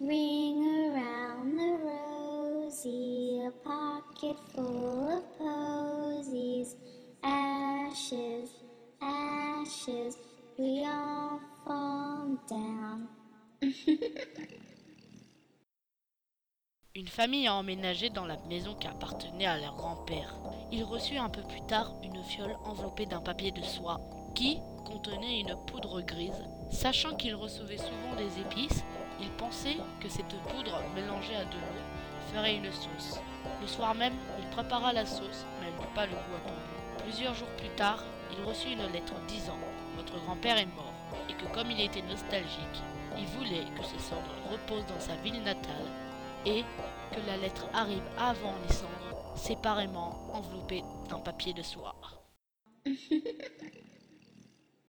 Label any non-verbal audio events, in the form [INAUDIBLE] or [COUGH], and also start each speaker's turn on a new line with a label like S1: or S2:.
S1: Ring around the rosy, a pocket full of posies. Ashes, ashes, we all fall down. [LAUGHS]
S2: Une famille a emménagé dans la maison qui appartenait à leur grand-père. Il reçut un peu plus tard une fiole enveloppée d'un papier de soie qui contenait une poudre grise. Sachant qu'il recevait souvent des épices, il que cette poudre mélangée à de l'eau ferait une sauce. Le soir même, il prépara la sauce, mais elle n'eut pas le goût attendu. Plusieurs jours plus tard, il reçut une lettre disant Votre grand-père est mort, et que comme il était nostalgique, il voulait que ses cendres reposent dans sa ville natale et que la lettre arrive avant les cendres, séparément enveloppée d'un papier de soie. [LAUGHS]